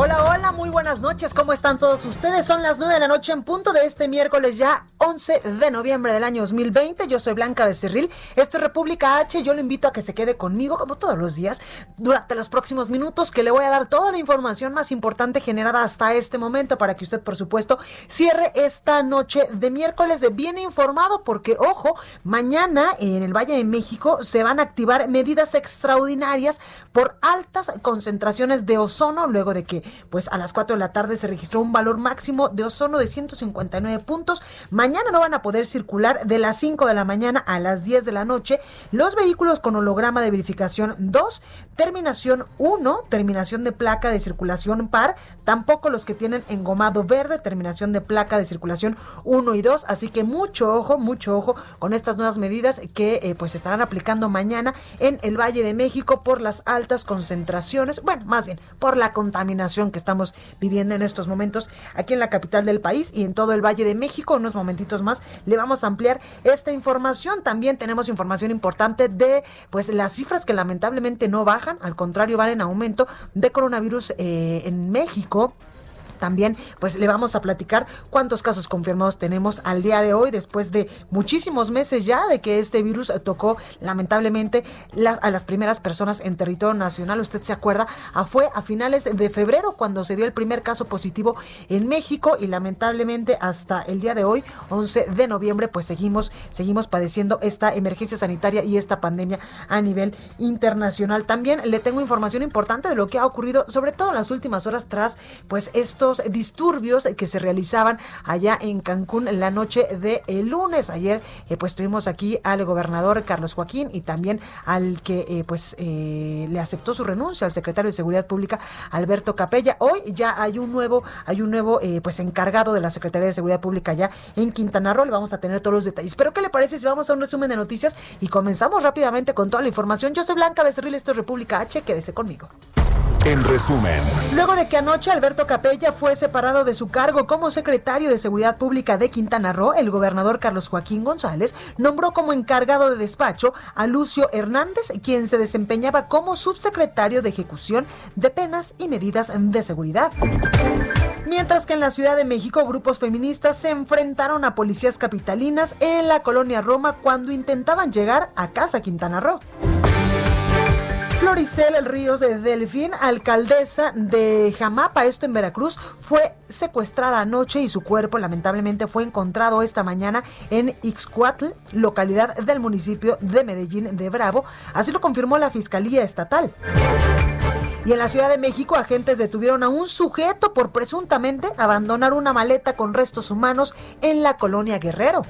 Hola, hola, muy buenas noches. ¿Cómo están todos ustedes? Son las 9 de la noche en punto de este miércoles ya 11 de noviembre del año 2020. Yo soy Blanca Becerril. Esto es República H. Yo le invito a que se quede conmigo como todos los días durante los próximos minutos que le voy a dar toda la información más importante generada hasta este momento para que usted, por supuesto, cierre esta noche de miércoles bien informado porque, ojo, mañana en el Valle de México se van a activar medidas extraordinarias por altas concentraciones de ozono luego de que pues a las 4 de la tarde se registró un valor máximo de ozono de 159 puntos. Mañana no van a poder circular de las 5 de la mañana a las 10 de la noche los vehículos con holograma de verificación 2, terminación 1, terminación de placa de circulación par, tampoco los que tienen engomado verde, terminación de placa de circulación 1 y 2, así que mucho ojo, mucho ojo con estas nuevas medidas que eh, pues estarán aplicando mañana en el Valle de México por las altas concentraciones, bueno, más bien por la contaminación que estamos viviendo en estos momentos aquí en la capital del país y en todo el Valle de México. Unos momentitos más le vamos a ampliar esta información. También tenemos información importante de pues las cifras que lamentablemente no bajan, al contrario van en aumento de coronavirus eh, en México. También, pues le vamos a platicar cuántos casos confirmados tenemos al día de hoy, después de muchísimos meses ya de que este virus tocó lamentablemente a las primeras personas en territorio nacional. Usted se acuerda, ah, fue a finales de febrero cuando se dio el primer caso positivo en México y lamentablemente hasta el día de hoy, 11 de noviembre, pues seguimos, seguimos padeciendo esta emergencia sanitaria y esta pandemia a nivel internacional. También le tengo información importante de lo que ha ocurrido, sobre todo en las últimas horas tras, pues esto disturbios que se realizaban allá en Cancún la noche de el lunes. Ayer eh, pues tuvimos aquí al gobernador Carlos Joaquín y también al que eh, pues eh, le aceptó su renuncia al secretario de Seguridad Pública Alberto Capella. Hoy ya hay un nuevo hay un nuevo pues encargado de la Secretaría de Seguridad Pública allá en Quintana Roo. Le vamos a tener todos los detalles. Pero ¿qué le parece si vamos a un resumen de noticias y comenzamos rápidamente con toda la información? Yo soy Blanca Becerril, esto es República H. Quédese conmigo. En resumen. Luego de que anoche Alberto Capella fue separado de su cargo como secretario de Seguridad Pública de Quintana Roo, el gobernador Carlos Joaquín González nombró como encargado de despacho a Lucio Hernández, quien se desempeñaba como subsecretario de Ejecución de Penas y Medidas de Seguridad. Mientras que en la Ciudad de México grupos feministas se enfrentaron a policías capitalinas en la colonia Roma cuando intentaban llegar a Casa Quintana Roo. Floricel Ríos de Delfín, alcaldesa de Jamapa, esto en Veracruz, fue secuestrada anoche y su cuerpo lamentablemente fue encontrado esta mañana en Ixcuatl, localidad del municipio de Medellín de Bravo. Así lo confirmó la Fiscalía Estatal. Y en la Ciudad de México, agentes detuvieron a un sujeto por presuntamente abandonar una maleta con restos humanos en la colonia Guerrero.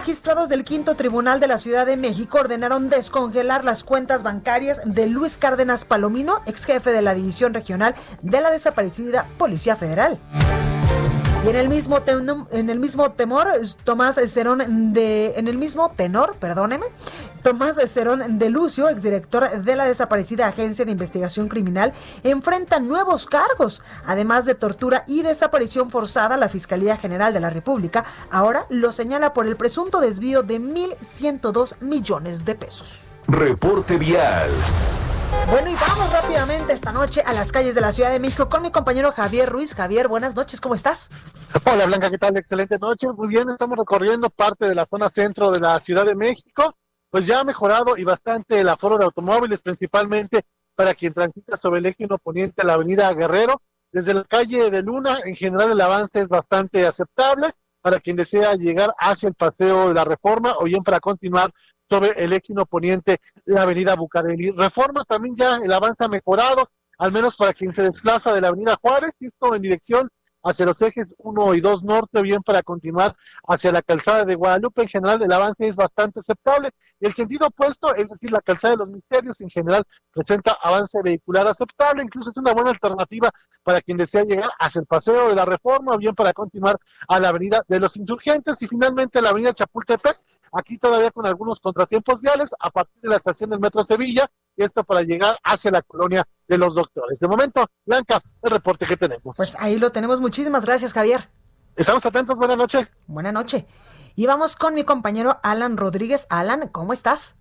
Magistrados del Quinto Tribunal de la Ciudad de México ordenaron descongelar las cuentas bancarias de Luis Cárdenas Palomino, ex jefe de la División Regional de la desaparecida Policía Federal. Y en el mismo temor, Tomás Cerón de en el mismo tenor, perdóneme, Tomás Cerón de Lucio, exdirector de la desaparecida Agencia de Investigación Criminal, enfrenta nuevos cargos, además de tortura y desaparición forzada. La Fiscalía General de la República ahora lo señala por el presunto desvío de 1.102 millones de pesos. Reporte vial. Bueno, y vamos rápidamente esta noche a las calles de la Ciudad de México con mi compañero Javier Ruiz. Javier, buenas noches, ¿cómo estás? Hola Blanca, ¿qué tal? Excelente noche. Muy bien, estamos recorriendo parte de la zona centro de la Ciudad de México. Pues ya ha mejorado y bastante el aforo de automóviles, principalmente para quien transita sobre el eje poniente a la avenida Guerrero. Desde la calle de Luna, en general el avance es bastante aceptable para quien desea llegar hacia el paseo de la Reforma o bien para continuar sobre el eje poniente, la avenida Bucareli. Reforma también ya el avance ha mejorado, al menos para quien se desplaza de la avenida Juárez, y esto en dirección hacia los ejes 1 y 2 norte, bien para continuar hacia la calzada de Guadalupe. En general, el avance es bastante aceptable. El sentido opuesto, es decir, la calzada de los misterios, en general presenta avance vehicular aceptable. Incluso es una buena alternativa para quien desea llegar hacia el paseo de la reforma, bien para continuar a la avenida de los insurgentes y finalmente la avenida Chapultepec. Aquí todavía con algunos contratiempos viales a partir de la estación del Metro Sevilla esto para llegar hacia la colonia de los doctores. De momento, Blanca, el reporte que tenemos. Pues ahí lo tenemos. Muchísimas gracias, Javier. Estamos atentos. Buenas noches. Buenas noches. Y vamos con mi compañero Alan Rodríguez. Alan, ¿cómo estás?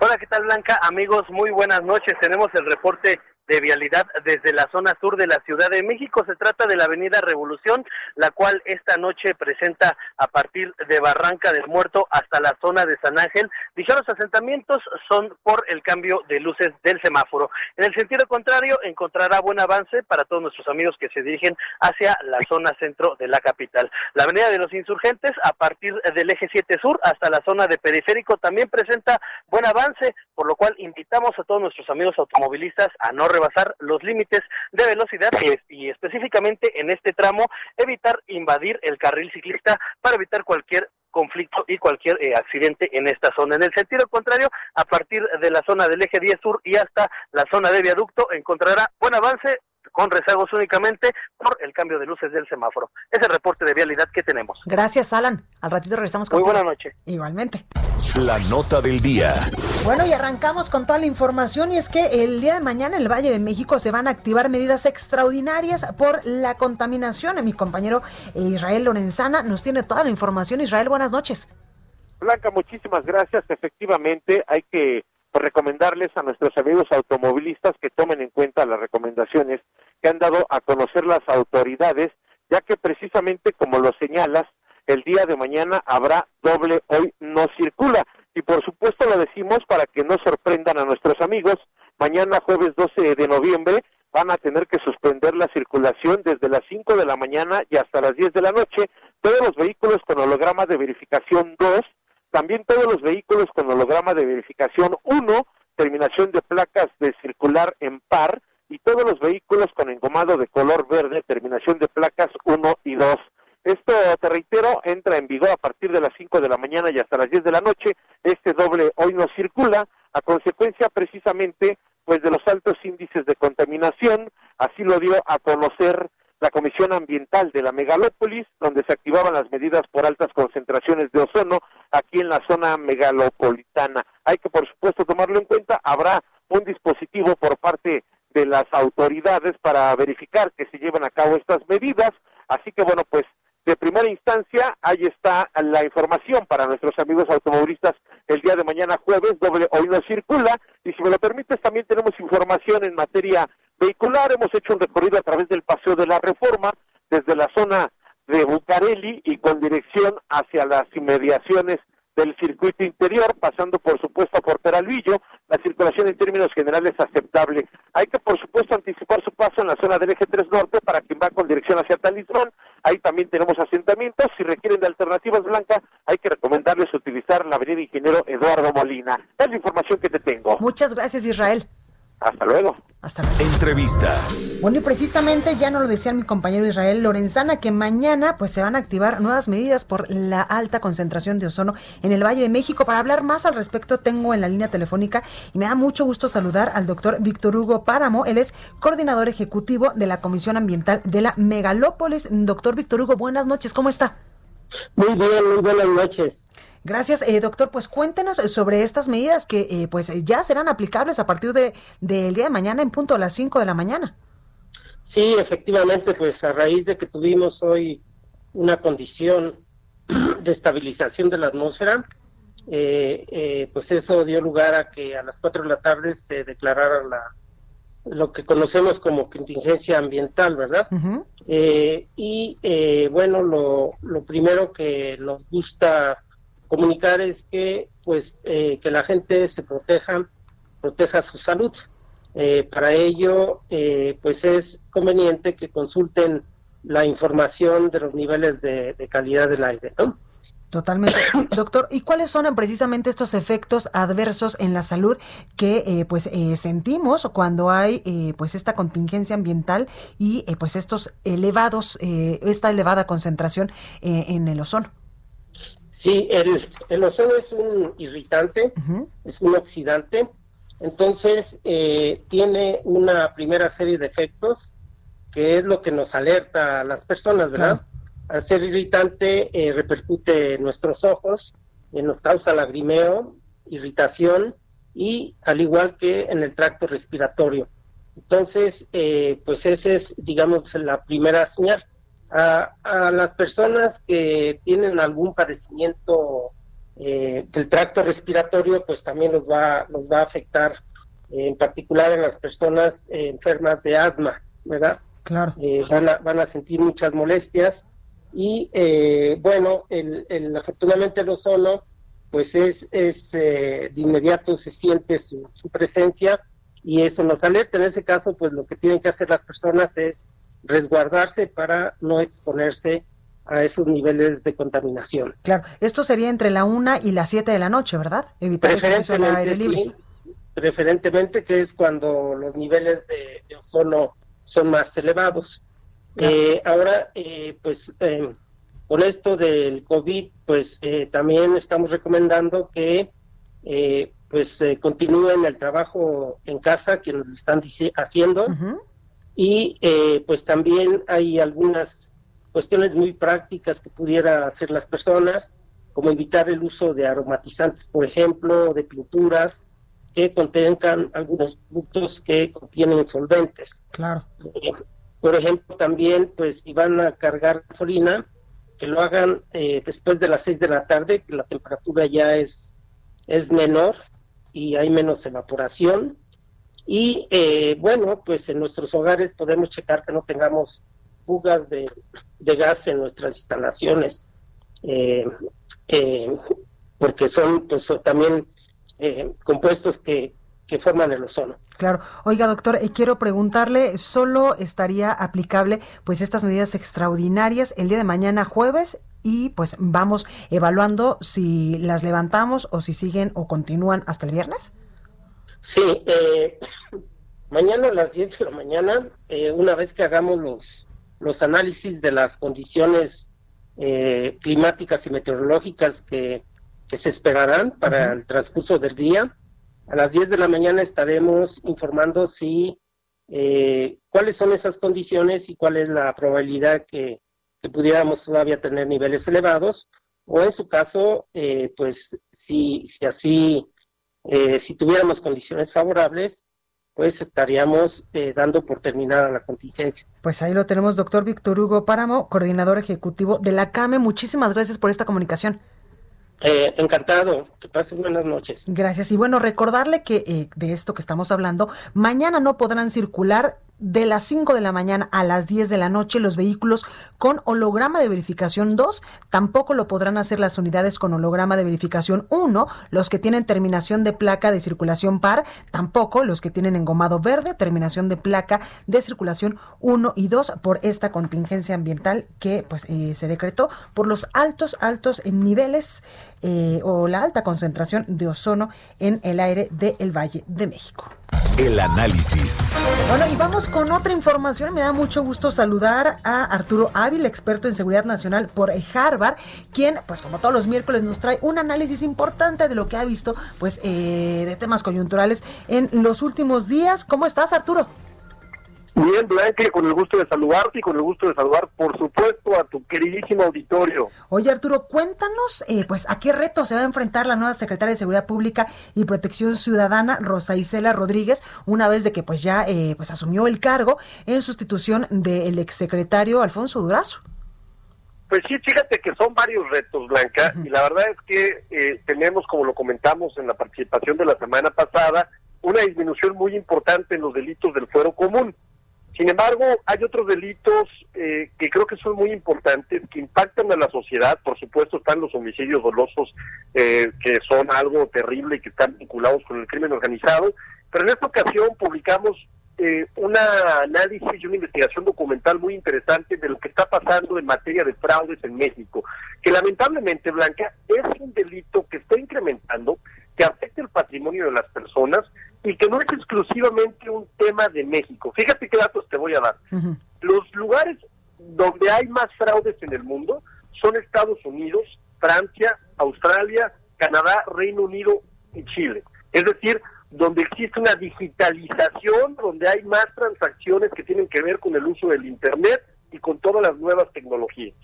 Hola, ¿qué tal Blanca? Amigos, muy buenas noches. Tenemos el reporte de vialidad desde la zona sur de la Ciudad de México. Se trata de la Avenida Revolución, la cual esta noche presenta a partir de Barranca del Muerto hasta la zona de San Ángel. Dichos asentamientos son por el cambio de luces del semáforo. En el sentido contrario, encontrará buen avance para todos nuestros amigos que se dirigen hacia la zona centro de la capital. La Avenida de los Insurgentes, a partir del eje 7 sur hasta la zona de periférico, también presenta buen avance, por lo cual invitamos a todos nuestros amigos automovilistas a no rebasar los límites de velocidad y, específicamente en este tramo evitar invadir el carril ciclista para evitar cualquier conflicto y cualquier eh, accidente en esta zona. En el sentido contrario, a partir de la zona del eje 10 sur y hasta la zona de viaducto encontrará buen avance con rezagos únicamente por el cambio de luces del semáforo. Es el reporte de vialidad que tenemos. Gracias, Alan. Al ratito regresamos con Muy buena noche. Igualmente. La nota del día. Bueno, y arrancamos con toda la información y es que el día de mañana en el Valle de México se van a activar medidas extraordinarias por la contaminación. Mi compañero Israel Lorenzana nos tiene toda la información. Israel, buenas noches. Blanca, muchísimas gracias. Efectivamente, hay que recomendarles a nuestros amigos automovilistas que tomen en cuenta las recomendaciones que han dado a conocer las autoridades, ya que precisamente como lo señalas, el día de mañana habrá doble hoy no circula. Y por supuesto lo decimos para que no sorprendan a nuestros amigos. Mañana jueves 12 de noviembre van a tener que suspender la circulación desde las 5 de la mañana y hasta las 10 de la noche. Todos los vehículos con holograma de verificación 2, también todos los vehículos con holograma de verificación 1, terminación de placas de circular en par, y todos los vehículos con engomado de color verde, terminación de placas 1 y 2. Esto, te reitero, entra en vigor a partir de las 5 de la mañana y hasta las 10 de la noche. Este doble hoy no circula a consecuencia precisamente pues de los altos índices de contaminación. Así lo dio a conocer la Comisión Ambiental de la Megalópolis, donde se activaban las medidas por altas concentraciones de ozono aquí en la zona megalopolitana. Hay que, por supuesto, tomarlo en cuenta. Habrá un dispositivo por parte de las autoridades para verificar que se lleven a cabo estas medidas. Así que, bueno, pues de primera instancia, ahí está la información para nuestros amigos automovilistas el día de mañana jueves, doble hoy no circula, y si me lo permites, también tenemos información en materia vehicular, hemos hecho un recorrido a través del Paseo de la Reforma, desde la zona de Bucareli y con dirección hacia las inmediaciones del circuito interior, pasando por supuesto por Peralvillo, la circulación en términos generales es aceptable. Hay que por supuesto anticipar su paso en la zona del eje 3 norte para quien va con dirección hacia Talismán. Ahí también tenemos asentamientos. Si requieren de alternativas blancas, hay que recomendarles utilizar la avenida Ingeniero Eduardo Molina. Es la información que te tengo. Muchas gracias Israel. Hasta luego. Hasta luego. Entrevista. Bueno, y precisamente ya nos lo decía mi compañero Israel Lorenzana, que mañana pues se van a activar nuevas medidas por la alta concentración de ozono en el Valle de México. Para hablar más al respecto, tengo en la línea telefónica y me da mucho gusto saludar al doctor Víctor Hugo Páramo. Él es coordinador ejecutivo de la Comisión Ambiental de la Megalópolis. Doctor Víctor Hugo, buenas noches, ¿cómo está? Muy bien, muy buenas noches. Gracias, eh, doctor. Pues cuéntenos sobre estas medidas que eh, pues ya serán aplicables a partir de del día de mañana en punto a las 5 de la mañana. Sí, efectivamente, pues a raíz de que tuvimos hoy una condición de estabilización de la atmósfera, eh, pues eso dio lugar a que a las 4 de la tarde se declarara la lo que conocemos como contingencia ambiental, ¿verdad? y bueno, lo, lo primero que nos gusta comunicar es que pues eh, que la gente se proteja proteja su salud eh, para ello eh, pues es conveniente que consulten la información de los niveles de, calidad del aire. Totalmente. Doctor, ¿y cuáles son precisamente estos efectos adversos en la salud que eh, pues eh, sentimos cuando hay eh, pues esta contingencia ambiental y pues estos elevados, esta elevada concentración en el ozono? Sí, el, el ozono es un irritante, es un oxidante, entonces tiene una primera serie de efectos que es lo que nos alerta a las personas, ¿verdad? al ser irritante eh, repercute en nuestros ojos, nos causa lagrimeo, irritación y al igual que en el tracto respiratorio. Entonces, eh, pues esa es, digamos, la primera señal. A, las personas que tienen algún padecimiento eh, del tracto respiratorio, pues también los va, los va a afectar, en particular en las personas enfermas de asma, ¿verdad? Claro. van, a, van a sentir muchas molestias y eh, bueno, el, el, afortunadamente el ozono, pues es, es eh, de inmediato se siente su, presencia y eso nos alerta. En ese caso, pues lo que tienen que hacer las personas es resguardarse para no exponerse a esos niveles de contaminación. Claro, esto sería entre la una y las 7 de la noche, ¿verdad? Evitar preferentemente, Sí, preferentemente que es cuando los niveles de, de ozono son más elevados. Eh, ahora, eh, pues em, con esto del COVID, pues eh, también estamos recomendando que pues continúen el trabajo en casa que nos están haciendo y pues también hay algunas cuestiones muy prácticas que pudiera hacer las personas, como evitar el uso de aromatizantes, por ejemplo, de pinturas que contengan algunos productos que contienen solventes. Claro. Por ejemplo, también, pues si van a cargar gasolina, que lo hagan eh, después de las 6 de la tarde, que la temperatura ya es, es menor y hay menos evaporación. Y eh, bueno, pues en nuestros hogares podemos checar que no tengamos fugas de, gas en nuestras instalaciones, eh, porque son pues también compuestos que que forman el ozono. Claro. Oiga, doctor, eh, quiero preguntarle, ¿solo estaría aplicable pues estas medidas extraordinarias el día de mañana jueves y pues vamos evaluando si las levantamos o si siguen o continúan hasta el viernes? Sí, eh, mañana a las 10 de la mañana, eh, una vez que hagamos los, los análisis de las condiciones climáticas y meteorológicas que, se esperarán para el transcurso del día, a las 10 de la mañana estaremos informando si eh, cuáles son esas condiciones y cuál es la probabilidad que, pudiéramos todavía tener niveles elevados o en su caso, eh, pues si, si así, eh, si tuviéramos condiciones favorables, pues estaríamos dando por terminada la contingencia. Pues ahí lo tenemos, doctor Víctor Hugo Páramo, coordinador ejecutivo de la CAME. Muchísimas gracias por esta comunicación. Eh, encantado, que pasen buenas noches. Gracias. Y bueno, recordarle que eh, de esto que estamos hablando, mañana no podrán circular de las 5 de la mañana a las 10 de la noche los vehículos con holograma de verificación 2, tampoco lo podrán hacer las unidades con holograma de verificación 1, los que tienen terminación de placa de circulación par, tampoco los que tienen engomado verde, terminación de placa de circulación 1 y 2 por esta contingencia ambiental que pues eh, se decretó por los altos, altos niveles eh, o la alta concentración de ozono en el aire del Valle de México. El análisis. Bueno, y vamos con otra información. Me da mucho gusto saludar a Arturo Ávila, experto en seguridad nacional por Harvard, quien, pues como todos los miércoles, nos trae un análisis importante de lo que ha visto, pues, eh, de temas coyunturales en los últimos días. ¿Cómo estás, Arturo? Bien, Blanque, con el gusto de saludarte y con el gusto de saludar, por supuesto, a tu queridísimo auditorio. Oye, Arturo, cuéntanos, eh, pues, ¿a qué reto se va a enfrentar la nueva secretaria de Seguridad Pública y Protección Ciudadana, Rosa Isela Rodríguez, una vez de que, pues, ya, eh, pues, asumió el cargo en sustitución del exsecretario Alfonso Durazo? Pues sí, fíjate que son varios retos, Blanca, y la verdad es que eh, tenemos, como lo comentamos en la participación de la semana pasada, una disminución muy importante en los delitos del fuero común. Sin embargo, hay otros delitos eh, que creo que son muy importantes, que impactan a la sociedad. Por supuesto, están los homicidios dolosos, eh, que son algo terrible y que están vinculados con el crimen organizado. Pero en esta ocasión publicamos eh, un análisis y una investigación documental muy interesante de lo que está pasando en materia de fraudes en México, que lamentablemente, Blanca, es un delito que está incrementando, que afecta el patrimonio de las personas y que no es exclusivamente un tema de México. Fíjate qué datos te voy a dar. Los lugares donde hay más fraudes en el mundo son Estados Unidos, Francia, Australia, Canadá, Reino Unido y Chile. Es decir, donde existe una digitalización, donde hay más transacciones que tienen que ver con el uso del Internet y con todas las nuevas tecnologías.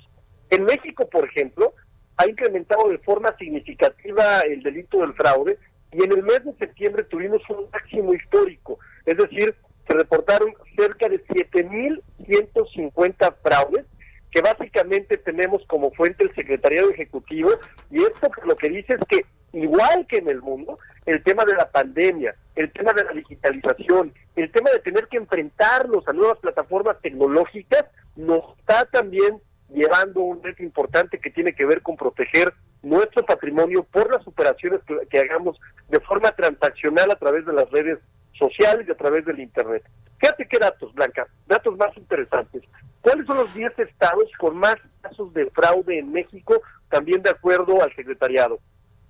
En México, por ejemplo, ha incrementado de forma significativa el delito del fraude y en el mes de septiembre tuvimos un máximo histórico, es decir, se reportaron cerca de 7.150 fraudes que básicamente tenemos como fuente el Secretariado Ejecutivo y esto lo que dice es que igual que en el mundo, el tema de la pandemia, el tema de la digitalización, el tema de tener que enfrentarnos a nuevas plataformas tecnológicas, nos está también llevando un reto importante que tiene que ver con proteger nuestro patrimonio por las operaciones que, hagamos de forma transaccional a través de las redes sociales y a través del Internet. Fíjate qué datos, Blanca, datos más interesantes. ¿Cuáles son los 10 estados con más casos de fraude en México, también de acuerdo al secretariado?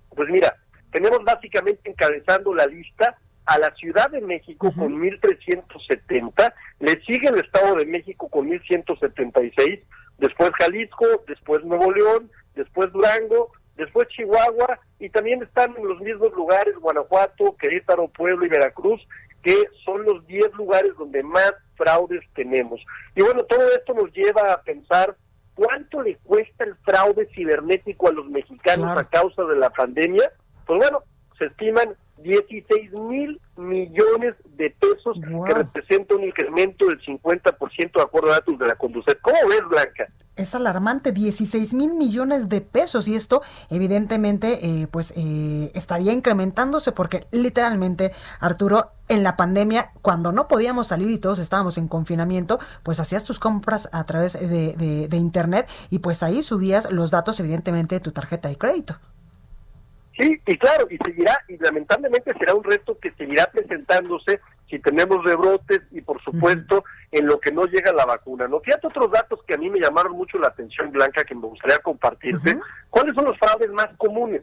Pues mira, tenemos básicamente encabezando la lista a la Ciudad de México con 1.370, le sigue el Estado de México con 1.176, después Jalisco, después Nuevo León, después Durango, después Chihuahua y también están en los mismos lugares Guanajuato, Querétaro, Pueblo y Veracruz, que son los 10 lugares donde más fraudes tenemos. Y bueno, todo esto nos lleva a pensar ¿Cuánto le cuesta el fraude cibernético a los mexicanos a causa de la pandemia? Pues bueno, se estiman 16 mil millones de pesos, que representa un incremento del 50% de acuerdo a datos de la Conducet. ¿Cómo ves, Blanca? Es alarmante, 16 mil millones de pesos y esto evidentemente eh, pues eh, estaría incrementándose porque literalmente, Arturo, en la pandemia, cuando no podíamos salir y todos estábamos en confinamiento, pues hacías tus compras a través de, de internet y pues ahí subías los datos evidentemente de tu tarjeta de crédito. Sí, y claro, y seguirá, y lamentablemente será un reto que seguirá presentándose si tenemos rebrotes y por supuesto en lo que no llega la vacuna. ¿no? Fíjate otros datos que a mí me llamaron mucho la atención, Blanca, que me gustaría compartirte. ¿Cuáles son los fraudes más comunes?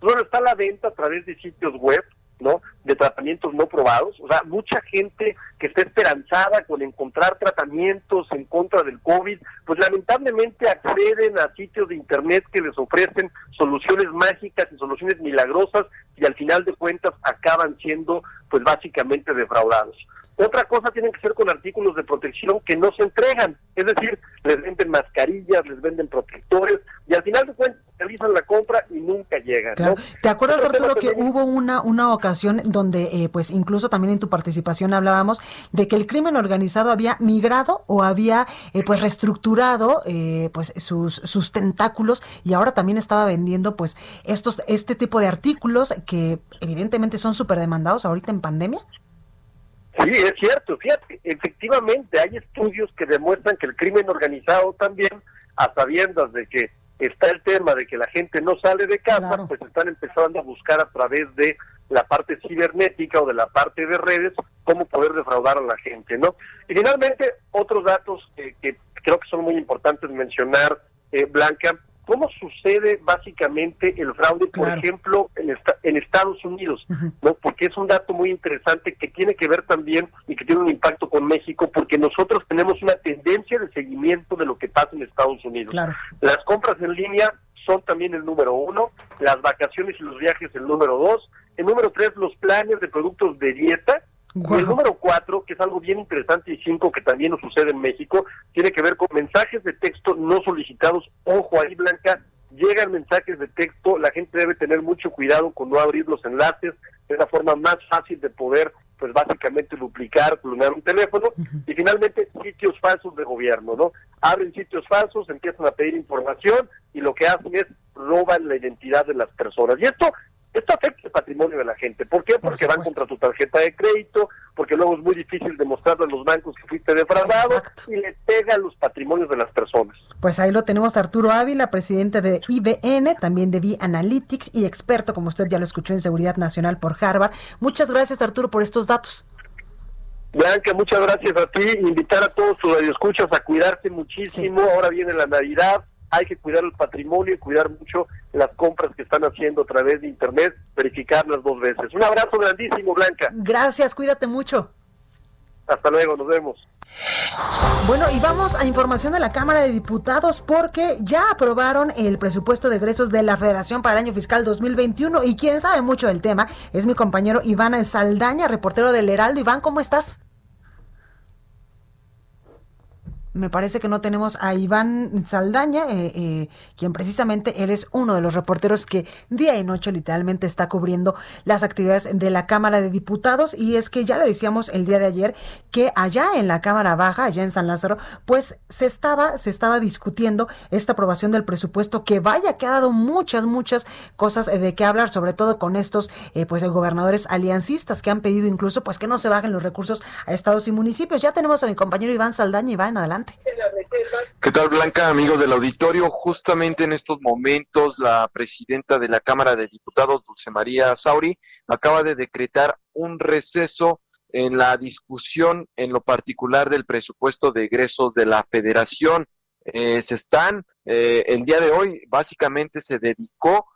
Bueno, está la venta a través de sitios web, ¿no? De tratamientos no probados. O sea, mucha gente que está esperanzada con encontrar tratamientos en contra del COVID, pues lamentablemente acceden a sitios de internet que les ofrecen soluciones mágicas y soluciones milagrosas y al final de cuentas acaban siendo pues básicamente defraudados. Otra cosa tiene que ser con artículos de protección que no se entregan, es decir, les venden mascarillas, les venden protectores y al final de cuentas realizan la compra y nunca llegan. ¿Te acuerdas, Arturo, que hubo una, una ocasión donde, eh, pues incluso también en tu participación hablábamos de que el crimen organizado había migrado o había eh, pues reestructurado eh, pues sus, sus tentáculos y ahora también estaba vendiendo pues estos este tipo de artículos que evidentemente son súper demandados ahorita en pandemia? Sí, es cierto, fíjate, efectivamente hay estudios que demuestran que el crimen organizado también, a sabiendas de que está el tema de que la gente no sale de casa, pues están empezando a buscar a través de la parte cibernética o de la parte de redes cómo poder defraudar a la gente, ¿no? Y finalmente, otros datos que creo que son muy importantes mencionar, eh, Blanca, ¿Cómo sucede básicamente el fraude, por ejemplo, en, en Estados Unidos? ¿no? Porque es un dato muy interesante que tiene que ver también y que tiene un impacto con México, porque nosotros tenemos una tendencia de seguimiento de lo que pasa en Estados Unidos. Las compras en línea son también el número uno, las vacaciones y los viajes el número dos, el número tres los planes de productos de dieta, y el número cuatro, que es algo bien interesante, y cinco, que también nos sucede en México, tiene que ver con mensajes de texto no solicitados. Ojo ahí, Blanca, llegan mensajes de texto, la gente debe tener mucho cuidado con no abrir los enlaces, es la forma más fácil de poder, pues básicamente duplicar, clonar un teléfono, y finalmente sitios falsos de gobierno, ¿no? Abren sitios falsos, empiezan a pedir información, y lo que hacen es roban la identidad de las personas. Y esto esto afecta el patrimonio de la gente. ¿Por qué? Porque van contra tu tarjeta de crédito, porque luego es muy difícil demostrarle a los bancos que fuiste defraudado y le pega a los patrimonios de las personas. Pues ahí lo tenemos Arturo Ávila, presidente de IBN, también de V Analytics y experto, como usted ya lo escuchó, en seguridad nacional por Harvard. Muchas gracias Arturo por estos datos. Blanca, muchas gracias a ti. Invitar a todos tus radioescuchas a cuidarse muchísimo. Ahora viene la Navidad. Hay que cuidar el patrimonio y cuidar mucho las compras que están haciendo a través de Internet, verificarlas dos veces. Un abrazo grandísimo, Blanca. Gracias, cuídate mucho. Hasta luego, nos vemos. Bueno, y vamos a información de la Cámara de Diputados porque ya aprobaron el presupuesto de egresos de la Federación para el año fiscal 2021 y quien sabe mucho del tema es mi compañero Iván Saldaña, reportero del Heraldo. Iván, ¿cómo estás? Me parece que no tenemos a Iván Saldaña, eh, eh, quien precisamente él es uno de los reporteros que día y noche literalmente está cubriendo las actividades de la Cámara de Diputados. Y es que ya le decíamos el día de ayer que allá en la Cámara Baja, allá en San Lázaro, pues se estaba, se estaba discutiendo esta aprobación del presupuesto que vaya que ha dado muchas, muchas cosas de qué hablar, sobre todo con estos eh, pues gobernadores aliancistas que han pedido incluso pues que no se bajen los recursos a estados y municipios. Ya tenemos a mi compañero Iván Saldaña. Iván, adelante. ¿Qué tal, Blanca, amigos del auditorio? Justamente en estos momentos, la presidenta de la Cámara de Diputados, Dulce María Sauri, acaba de decretar un receso en la discusión, en lo particular del presupuesto de egresos de la Federación. Eh, se están, eh, el día de hoy, básicamente se dedicó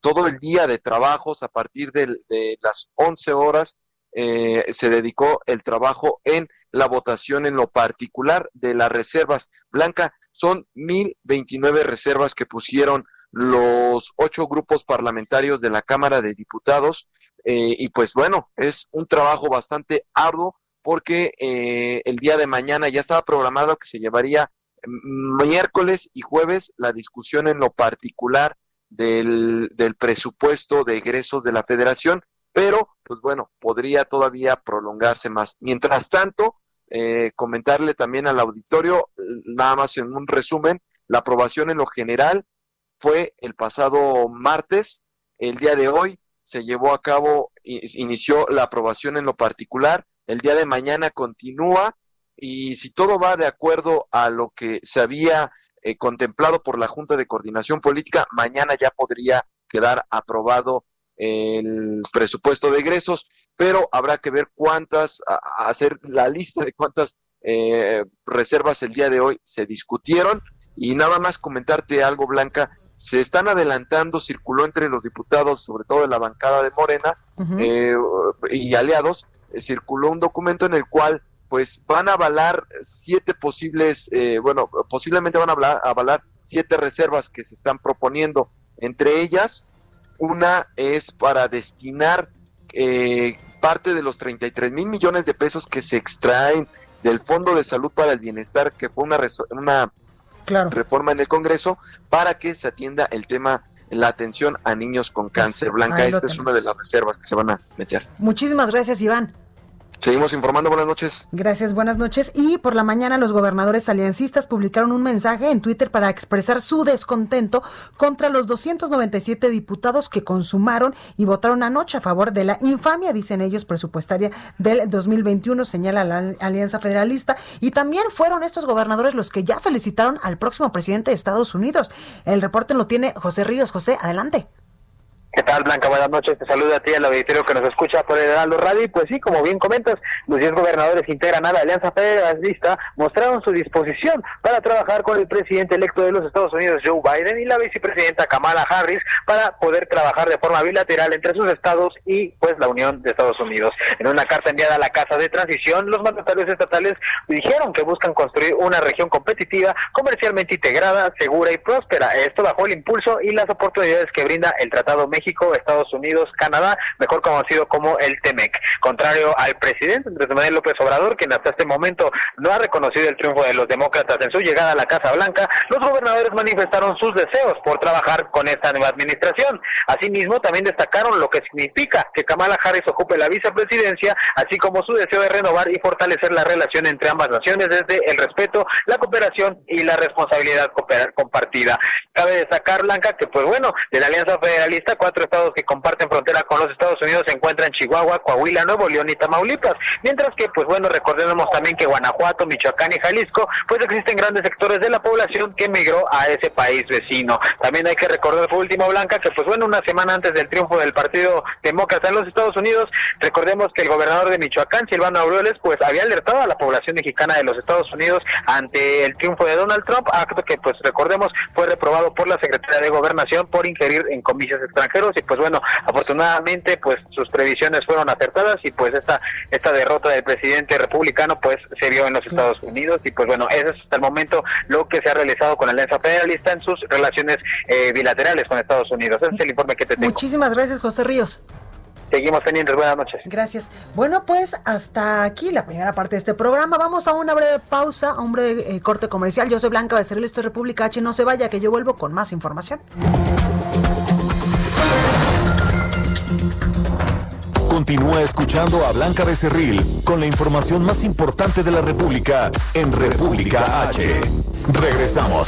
todo el día de trabajos a partir de, las 11 horas eh, se dedicó el trabajo en la votación en lo particular de las reservas. Blanca, son 1.029 reservas que pusieron los ocho grupos parlamentarios de la Cámara de Diputados. Eh, y pues bueno, es un trabajo bastante arduo porque eh, el día de mañana ya estaba programado que se llevaría miércoles y jueves la discusión en lo particular del, del presupuesto de egresos de la federación, pero pues bueno, podría todavía prolongarse más. Mientras tanto, eh, comentarle también al auditorio, nada más en un resumen, la aprobación en lo general fue el pasado martes, el día de hoy se llevó a cabo, inició la aprobación en lo particular, el día de mañana continúa y si todo va de acuerdo a lo que se había eh, contemplado por la Junta de Coordinación Política, mañana ya podría quedar aprobado el presupuesto de egresos, pero habrá que ver cuántas, hacer la lista de cuántas eh, reservas el día de hoy se discutieron. Y nada más comentarte algo, Blanca, se están adelantando, circuló entre los diputados, sobre todo de la bancada de Morena eh, y aliados, eh, circuló un documento en el cual pues van a avalar siete posibles, bueno, posiblemente van a avalar siete reservas que se están proponiendo, entre ellas una es para destinar eh, parte de los 33 mil millones de pesos que se extraen del Fondo de Salud para el Bienestar, que fue una, una reforma en el Congreso, para que se atienda el tema la atención a niños con cáncer. Blanca, esta es una de las reservas que se van a meter. Muchísimas gracias, Iván. Seguimos informando, buenas noches. Gracias, buenas noches. Y por la mañana los gobernadores aliancistas publicaron un mensaje en Twitter para expresar su descontento contra los 297 diputados que consumaron y votaron anoche a favor de la infamia, dicen ellos, presupuestaria del 2021, señala la Alianza Federalista. Y también fueron estos gobernadores los que ya felicitaron al próximo presidente de Estados Unidos. El reporte lo tiene José Ríos. José, adelante. ¿Qué tal, Blanca? Buenas noches. Te saludo a ti, al auditorio que nos escucha por el Heraldo Radio. Y pues sí, como bien comentas, los 10 gobernadores integran a la Alianza Federalista mostraron su disposición para trabajar con el presidente electo de los Estados Unidos, Joe Biden, y la vicepresidenta Kamala Harris para poder trabajar de forma bilateral entre sus estados y pues la Unión de Estados Unidos. En una carta enviada a la Casa de Transición, los mandatarios estatales dijeron que buscan construir una región competitiva, comercialmente integrada, segura y próspera. Esto bajo el impulso y las oportunidades que brinda el Tratado Estados Unidos, Canadá, mejor conocido como el TEMEC. Contrario al presidente Andrés Manuel López Obrador, quien hasta este momento no ha reconocido el triunfo de los demócratas en su llegada a la Casa Blanca, los gobernadores manifestaron sus deseos por trabajar con esta nueva administración. Asimismo, también destacaron lo que significa que Kamala Harris ocupe la vicepresidencia, así como su deseo de renovar y fortalecer la relación entre ambas naciones desde el respeto, la cooperación y la responsabilidad compartida. Cabe destacar, Blanca, que pues bueno, de la Alianza Federalista, cuatro cuatro estados que comparten frontera con los Estados Unidos se encuentran Chihuahua, Coahuila, Nuevo León y Tamaulipas. Mientras que, pues bueno, recordemos también que Guanajuato, Michoacán y Jalisco, pues existen grandes sectores de la población que emigró a ese país vecino. También hay que recordar, por último, Blanca, que pues bueno, una semana antes del triunfo del Partido Demócrata en los Estados Unidos, recordemos que el gobernador de Michoacán, Silvano Aureoles, pues había alertado a la población mexicana de los Estados Unidos ante el triunfo de Donald Trump, acto que pues recordemos fue reprobado por la Secretaría de Gobernación por ingerir en comicios extranjeros y pues bueno, afortunadamente pues sus previsiones fueron acertadas y pues esta esta derrota del presidente republicano pues se vio en los Estados Unidos y pues bueno, eso es hasta el momento lo que se ha realizado con la Alianza Federalista en sus relaciones eh, bilaterales con Estados Unidos. Ese es el informe que te tengo. Muchísimas gracias, José Ríos. Seguimos pendientes. Buenas noches. Gracias. Bueno, pues hasta aquí la primera parte de este programa. Vamos a una breve pausa, a un breve eh, corte comercial. Yo soy Blanca Becerril, esto es República H. No se vaya, que yo vuelvo con más información. Continúa escuchando a Blanca Becerril con la información más importante de la República en República H. Regresamos.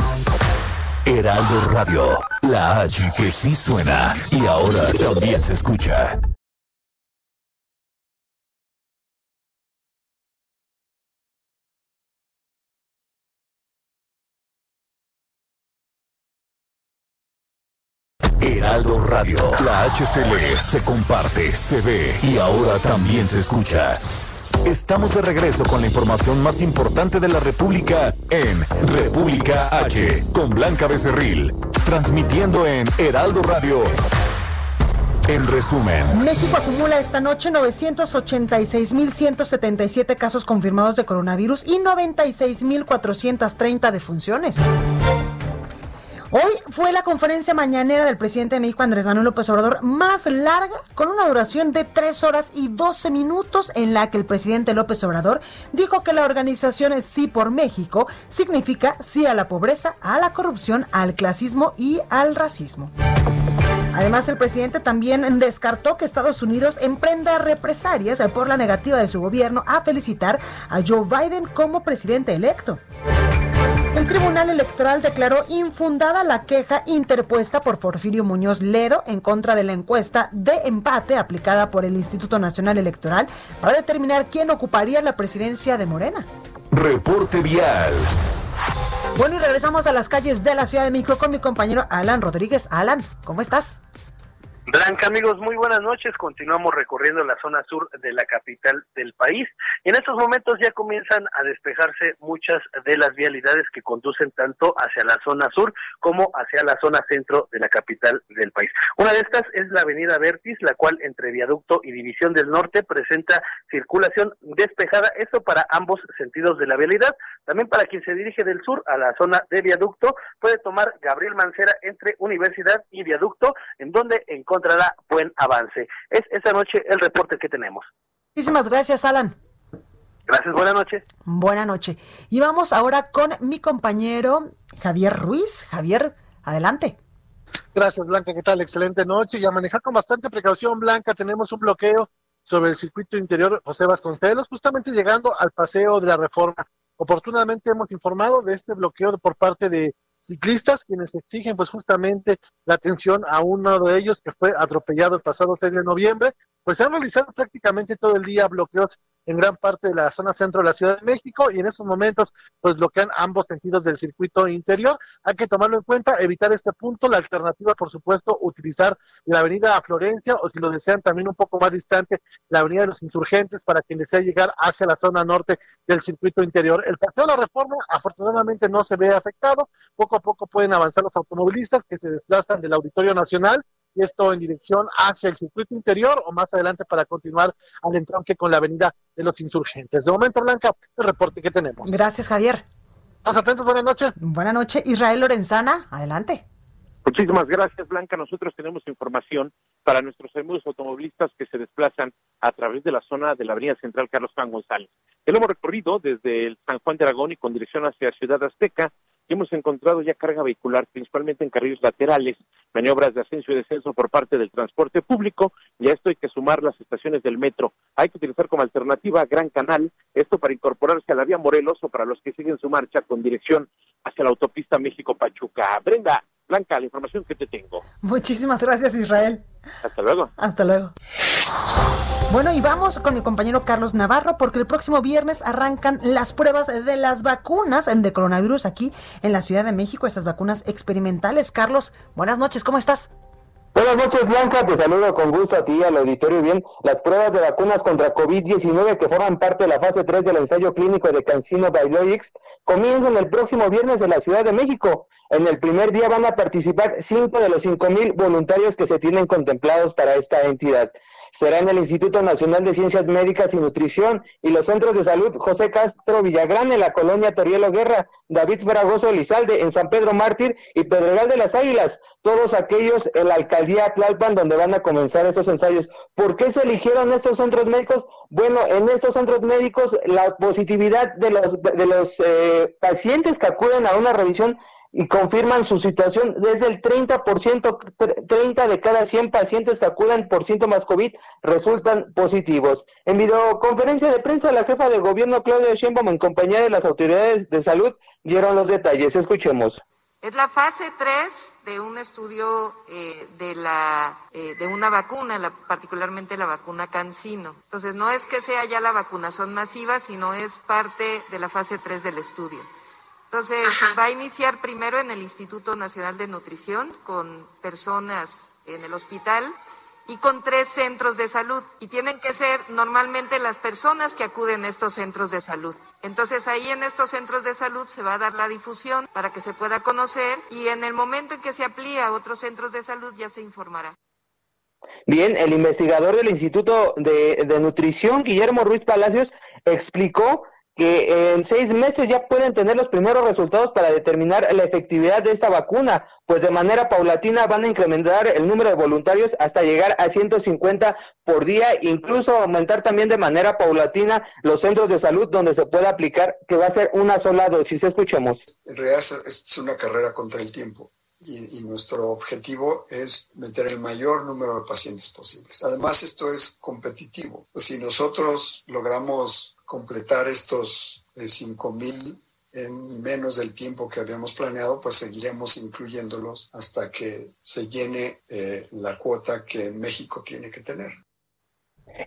Heraldo Radio, la H que sí suena y ahora también se escucha. Heraldo Radio, la HCL se comparte, se ve y ahora también se escucha. Estamos de regreso con la información más importante de la República en República H, con Blanca Becerril, transmitiendo en Heraldo Radio. En resumen, México acumula esta noche 986.177 casos confirmados de coronavirus y 96.430 defunciones. Hoy fue la conferencia mañanera del presidente de México, Andrés Manuel López Obrador, más larga, con una duración de 3 horas y 12 minutos, en la que el presidente López Obrador dijo que la organización Sí por México significa sí a la pobreza, a la corrupción, al clasismo y al racismo. Además, el presidente también descartó que Estados Unidos emprenda represalias por la negativa de su gobierno a felicitar a Joe Biden como presidente electo. El Tribunal Electoral declaró infundada la queja interpuesta por Porfirio Muñoz Ledo en contra de la encuesta de empate aplicada por el Instituto Nacional Electoral para determinar quién ocuparía la presidencia de Morena. reporte vial. Bueno, y regresamos a las calles de la Ciudad de México con mi compañero Alan Rodríguez. Alan, ¿cómo estás? Blanca, amigos, muy buenas noches. Continuamos recorriendo la zona sur de la capital del país. En estos momentos ya comienzan a despejarse muchas de las vialidades que conducen tanto hacia la zona sur como hacia la zona centro de la capital del país. Una de estas es la avenida Vertis, la cual entre Viaducto y División del Norte presenta circulación despejada, esto para ambos sentidos de la vialidad. También para quien se dirige del sur a la zona de Viaducto, puede tomar Gabriel Mancera entre Universidad y Viaducto, en donde encontrará buen avance. Es esta noche el reporte que tenemos. Muchísimas gracias, Alan. Gracias, buenas noches. Buena noche. Y vamos ahora con mi compañero Javier Ruiz. Javier, adelante. Gracias, Blanca. ¿Qué tal? Excelente noche. Y a manejar con bastante precaución, Blanca, tenemos un bloqueo sobre el circuito interior José Vasconcelos, justamente llegando al paseo de la reforma. Oportunamente hemos informado de este bloqueo por parte de ciclistas, quienes exigen pues justamente la atención a uno de ellos que fue atropellado el pasado 6 de noviembre, pues se han realizado prácticamente todo el día bloqueos en gran parte de la zona centro de la Ciudad de México y en esos momentos pues bloquean ambos sentidos del circuito interior. Hay que tomarlo en cuenta, evitar este punto. La alternativa, por supuesto, utilizar la avenida Florencia o si lo desean también un poco más distante, la avenida de los insurgentes para quien desea llegar hacia la zona norte del circuito interior. El paseo de la reforma afortunadamente no se ve afectado. Poco a poco pueden avanzar los automovilistas que se desplazan del Auditorio Nacional y esto en dirección hacia el circuito interior o más adelante para continuar al entronque con la avenida de los insurgentes. De momento, Blanca, el reporte que tenemos. Gracias, Javier. Más atentos, buenas noches. Buenas noches, Israel Lorenzana, adelante. Muchísimas gracias, Blanca. Nosotros tenemos información para nuestros amigos automovilistas que se desplazan a través de la zona de la Avenida Central Carlos Juan González. El hemos recorrido desde el San Juan de Aragón y con dirección hacia Ciudad Azteca hemos encontrado ya carga vehicular, principalmente en carriles laterales, maniobras de ascenso y descenso por parte del transporte público, y a esto hay que sumar las estaciones del metro. Hay que utilizar como alternativa Gran Canal, esto para incorporarse a la vía Morelos o para los que siguen su marcha con dirección hacia la autopista México-Pachuca. Brenda, Blanca, la información que te tengo. Muchísimas gracias, Israel. Hasta luego. Hasta luego. Bueno, y vamos con mi compañero Carlos Navarro porque el próximo viernes arrancan las pruebas de las vacunas de coronavirus aquí en la Ciudad de México, esas vacunas experimentales. Carlos, buenas noches, ¿cómo estás? Buenas noches, Blanca. Te saludo con gusto a ti y al auditorio. Bien, las pruebas de vacunas contra COVID-19 que forman parte de la fase 3 del ensayo clínico de Cancino Biologics comienzan el próximo viernes en la Ciudad de México. En el primer día van a participar cinco de los cinco mil voluntarios que se tienen contemplados para esta entidad será en el Instituto Nacional de Ciencias Médicas y Nutrición y los centros de salud José Castro Villagrán en la colonia Torielo Guerra, David Fragoso Elizalde en San Pedro Mártir y Pedregal de las Águilas, todos aquellos en la alcaldía Tlalpan donde van a comenzar estos ensayos. ¿Por qué se eligieron estos centros médicos? Bueno, en estos centros médicos la positividad de los, de los eh, pacientes que acuden a una revisión y confirman su situación desde el 30%, 30 de cada 100 pacientes que acuden por síntomas COVID resultan positivos. En videoconferencia de prensa, la jefa de gobierno Claudia Sheinbaum en compañía de las autoridades de salud dieron los detalles. Escuchemos. Es la fase 3 de un estudio eh, de, la, eh, de una vacuna, la, particularmente la vacuna Cancino. Entonces, no es que sea ya la vacunación masiva, sino es parte de la fase 3 del estudio. Entonces, va a iniciar primero en el Instituto Nacional de Nutrición con personas en el hospital y con tres centros de salud. Y tienen que ser normalmente las personas que acuden a estos centros de salud. Entonces ahí en estos centros de salud se va a dar la difusión para que se pueda conocer y en el momento en que se aplíe a otros centros de salud ya se informará. Bien, el investigador del Instituto de, de Nutrición, Guillermo Ruiz Palacios, explicó que en seis meses ya pueden tener los primeros resultados para determinar la efectividad de esta vacuna, pues de manera paulatina van a incrementar el número de voluntarios hasta llegar a 150 por día, incluso aumentar también de manera paulatina los centros de salud donde se pueda aplicar, que va a ser una sola dosis. Escuchemos. En realidad es una carrera contra el tiempo. Y, nuestro objetivo es meter el mayor número de pacientes posibles. Además, esto es competitivo. Pues si nosotros logramos completar estos eh, 5.000 en menos del tiempo que habíamos planeado, pues seguiremos incluyéndolos hasta que se llene eh, la cuota que México tiene que tener.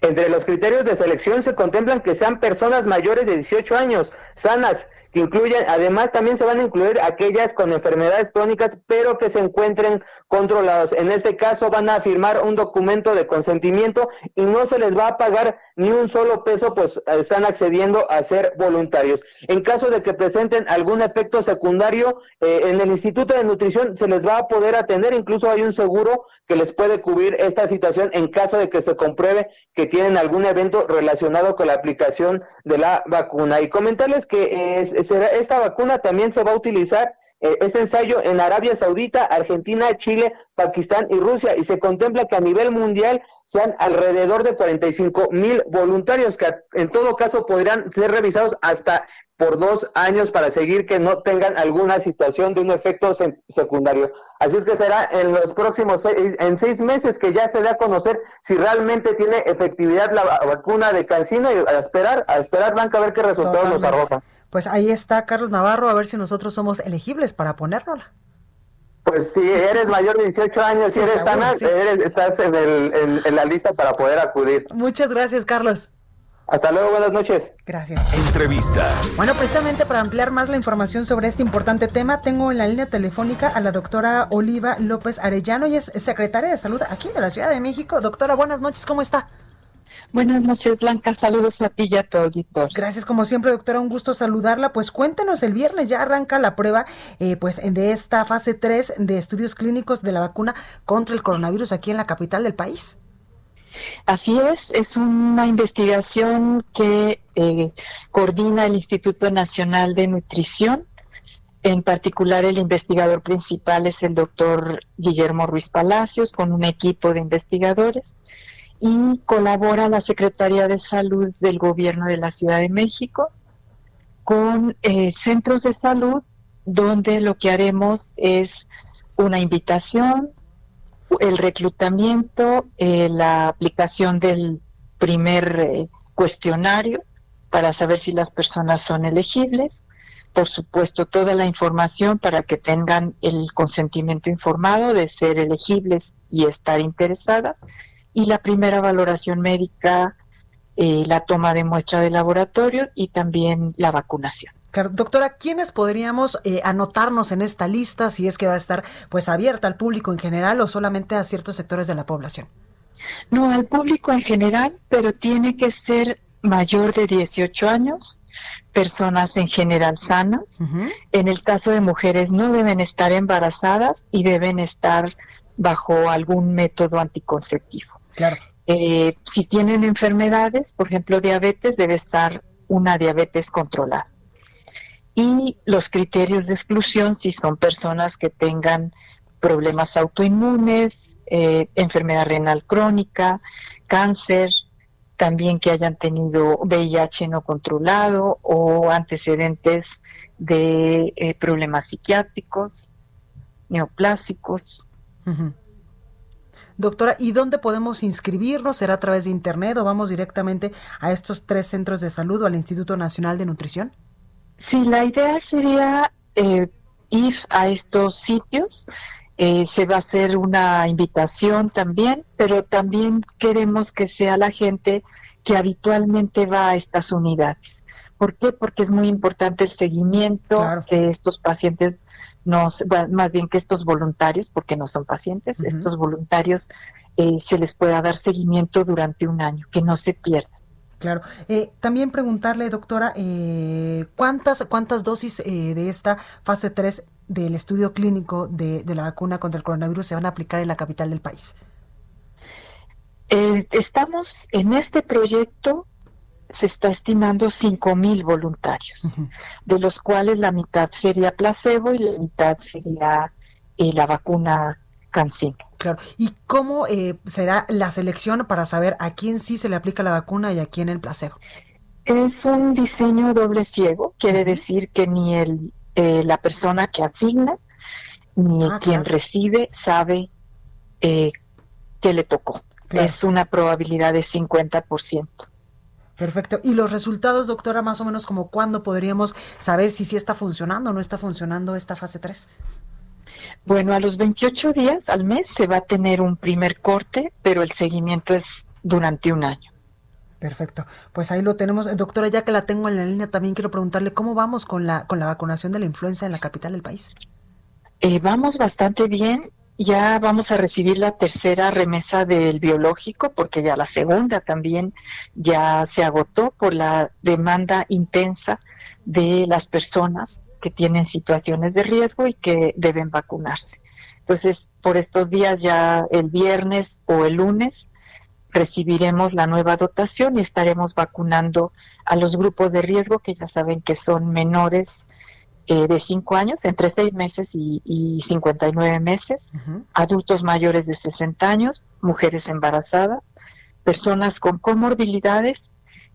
Entre los criterios de selección se contemplan que sean personas mayores de 18 años, sanas, que incluyen, además también se van a incluir aquellas con enfermedades crónicas, pero que se encuentren controlados. En este caso van a firmar un documento de consentimiento y no se les va a pagar ni un solo peso, pues están accediendo a ser voluntarios. En caso de que presenten algún efecto secundario, eh, en el Instituto de Nutrición se les va a poder atender, incluso hay un seguro que les puede cubrir esta situación en caso de que se compruebe que tienen algún evento relacionado con la aplicación de la vacuna. Y comentarles que es, esta vacuna también se va a utilizar eh, este ensayo en Arabia Saudita, Argentina, Chile, Pakistán y Rusia y se contempla que a nivel mundial sean alrededor de 45 mil voluntarios que en todo caso podrían ser revisados hasta por dos años para seguir que no tengan alguna situación de un efecto secundario. Así es que será en los próximos seis, en seis meses que ya se dé a conocer si realmente tiene efectividad la vacuna de Cancino y a esperar, a esperar, Blanca, a ver qué resultados nos arroja. Pues ahí está Carlos Navarro, a ver si nosotros somos elegibles para ponérnosla. Pues si eres mayor de 18 años, si eres sana, estás en, el, en la lista para poder acudir. Muchas gracias, Carlos. Hasta luego, buenas noches. Gracias. Entrevista. Bueno, precisamente para ampliar más la información sobre este importante tema, tengo en la línea telefónica a la doctora Oliva López Arellano, y es secretaria de Salud aquí de la Ciudad de México. Doctora, buenas noches, ¿cómo está? Buenas noches, Blanca. Saludos a ti y a tu auditor. Gracias, como siempre, doctora. Un gusto saludarla. Pues cuéntenos, el viernes ya arranca la prueba eh, pues de esta fase 3 de estudios clínicos de la vacuna contra el coronavirus aquí en la capital del país. Así es, es una investigación que eh, coordina el Instituto Nacional de Nutrición. En particular, el investigador principal es el doctor Guillermo Ruiz Palacios, con un equipo de investigadores, y colabora la Secretaría de Salud del Gobierno de la Ciudad de México con eh, centros de salud donde lo que haremos es una invitación el reclutamiento, eh, la aplicación del primer eh, cuestionario para saber si las personas son elegibles, por supuesto, toda la información para que tengan el consentimiento informado de ser elegibles y estar interesadas. Y la primera valoración médica, eh, la toma de muestra de laboratorio y también la vacunación. doctora, ¿quiénes podríamos eh, anotarnos en esta lista si es que va a estar pues abierta al público en general o solamente a ciertos sectores de la población? No, al público en general, pero tiene que ser mayor de 18 años, personas en general sanas. En el caso de mujeres no deben estar embarazadas y deben estar bajo algún método anticonceptivo. Claro. Eh, si tienen enfermedades, por ejemplo diabetes, debe estar una diabetes controlada. Y los criterios de exclusión si son personas que tengan problemas autoinmunes, eh, enfermedad renal crónica, cáncer, también que hayan tenido VIH no controlado o antecedentes de eh, problemas psiquiátricos, neoplásicos. Doctora, ¿y dónde podemos inscribirnos? ¿Será a través de Internet o vamos directamente a estos tres centros de salud o al Instituto Nacional de Nutrición? Sí, la idea sería eh, ir a estos sitios eh, se va a hacer una invitación también, pero también queremos que sea la gente que habitualmente va a estas unidades. ¿Por qué? Porque es muy importante el seguimiento que estos pacientes nos, más bien que estos voluntarios, porque no son pacientes, estos voluntarios eh, se les pueda dar seguimiento durante un año, que no se pierdan. Claro. Eh, también preguntarle, doctora, eh, ¿cuántas, cuántas dosis eh, de esta fase 3 del estudio clínico de, la vacuna contra el coronavirus se van a aplicar en la capital del país? estamos en este proyecto, se está estimando 5 mil voluntarios, de los cuales la mitad sería placebo y la mitad sería la vacuna CanSino. Claro. ¿Y cómo eh, será la selección para saber a quién sí se le aplica la vacuna y a quién el placebo? Es un diseño doble ciego, quiere decir que ni el, eh, la persona que asigna ni ah, quien recibe sabe eh, qué le tocó. Es una probabilidad de 50%. Perfecto. ¿Y los resultados, doctora, más o menos como cuándo podríamos saber si sí está funcionando o no está funcionando esta fase 3? Bueno, a los 28 días al mes se va a tener un primer corte, pero el seguimiento es durante un año. Perfecto. Pues ahí lo tenemos. Eh, doctora, ya que la tengo en la línea, también quiero preguntarle cómo vamos con la, con la vacunación de la influenza en la capital del país. Eh, vamos bastante bien. Ya vamos a recibir la tercera remesa del biológico, porque ya la segunda también ya se agotó por la demanda intensa de las personas que tienen situaciones de riesgo y que deben vacunarse. Entonces, por estos días ya el viernes o el lunes recibiremos la nueva dotación y estaremos vacunando a los grupos de riesgo que ya saben que son menores eh, de 5 años, entre 6 meses y, y 59 meses, adultos mayores de 60 años, mujeres embarazadas, personas con comorbilidades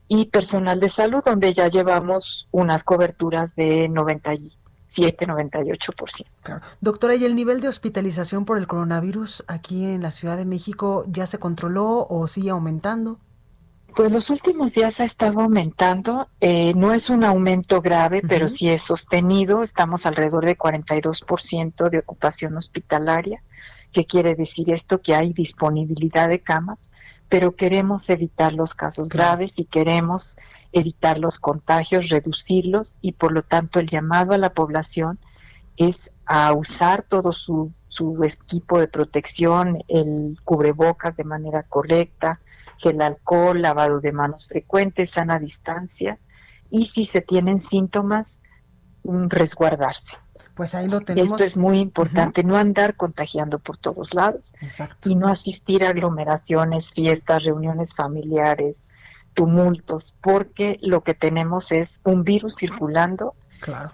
y personal de salud, donde ya llevamos unas coberturas de 97, 98%. Claro. Doctora, ¿y el nivel de hospitalización por el coronavirus aquí en la Ciudad de México ya se controló o sigue aumentando? Pues los últimos días ha estado aumentando, eh, no es un aumento grave, pero sí es sostenido, estamos alrededor de 42% de ocupación hospitalaria. ¿Qué quiere decir esto? Que hay disponibilidad de camas pero queremos evitar los casos graves y queremos evitar los contagios, reducirlos y por lo tanto el llamado a la población es a usar todo su, su equipo de protección, el cubrebocas de manera correcta, el alcohol, lavado de manos frecuente, sana distancia y si se tienen síntomas, mm, resguardarse. Pues ahí lo tenemos. Esto es muy importante, no andar contagiando por todos lados y no asistir a aglomeraciones, fiestas, reuniones familiares, tumultos, porque lo que tenemos es un virus circulando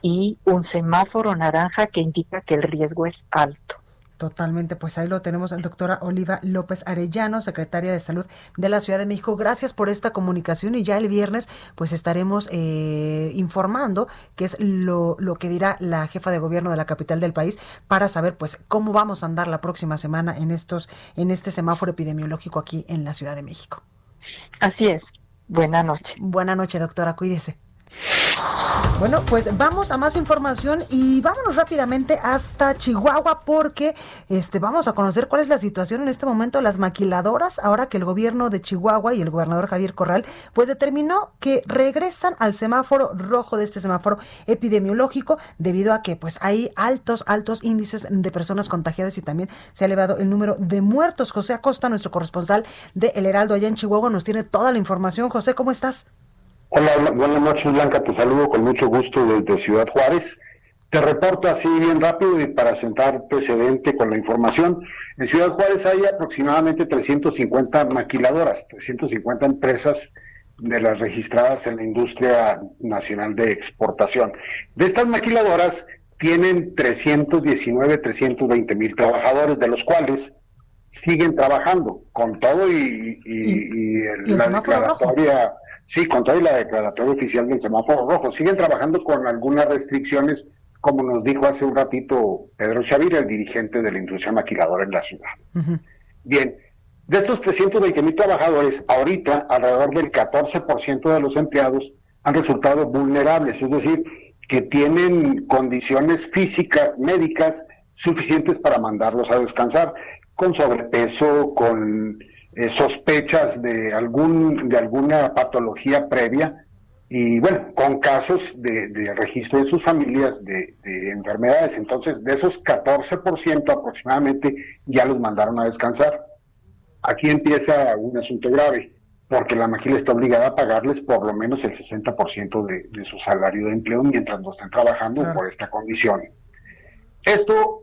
y un semáforo naranja que indica que el riesgo es alto. Totalmente, pues ahí lo tenemos, doctora Oliva López Arellano, secretaria de Salud de la Ciudad de México. Gracias por esta comunicación y ya el viernes pues estaremos eh, informando qué es lo, lo que dirá la jefa de gobierno de la capital del país para saber pues cómo vamos a andar la próxima semana en estos en este semáforo epidemiológico aquí en la Ciudad de México. Así es. Buena noche. Buena noche, doctora. Cuídese. Bueno, pues vamos a más información y vámonos rápidamente hasta Chihuahua porque este vamos a conocer cuál es la situación en este momento las maquiladoras ahora que el gobierno de Chihuahua y el gobernador Javier Corral pues determinó que regresan al semáforo rojo de este semáforo epidemiológico debido a que pues hay altos altos índices de personas contagiadas y también se ha elevado el número de muertos. José Acosta, nuestro corresponsal de El Heraldo allá en Chihuahua nos tiene toda la información. José, ¿cómo estás? Hola, buenas noches Blanca, te saludo con mucho gusto desde Ciudad Juárez. Te reporto así bien rápido y para sentar precedente con la información. En Ciudad Juárez hay aproximadamente 350 maquiladoras, 350 empresas de las registradas en la industria nacional de exportación. De estas maquiladoras tienen 319, 320 mil trabajadores, de los cuales siguen trabajando con todo y, la declaratoria Sí, con toda la declaratoria oficial del semáforo rojo. Siguen trabajando con algunas restricciones, como nos dijo hace un ratito Pedro Xavier, el dirigente de la industria maquiladora en la ciudad. Bien, de estos 320 mil trabajadores, ahorita alrededor del 14% de los empleados han resultado vulnerables, es decir, que tienen condiciones físicas, médicas, suficientes para mandarlos a descansar, con sobrepeso, con eh, sospechas de, algún, de alguna patología previa y bueno, con casos de, registro de sus familias de, enfermedades. Entonces, de esos 14% aproximadamente ya los mandaron a descansar. Aquí empieza un asunto grave, porque la maquila está obligada a pagarles por lo menos el 60% de, de su salario de empleo mientras no estén trabajando por esta condición. Esto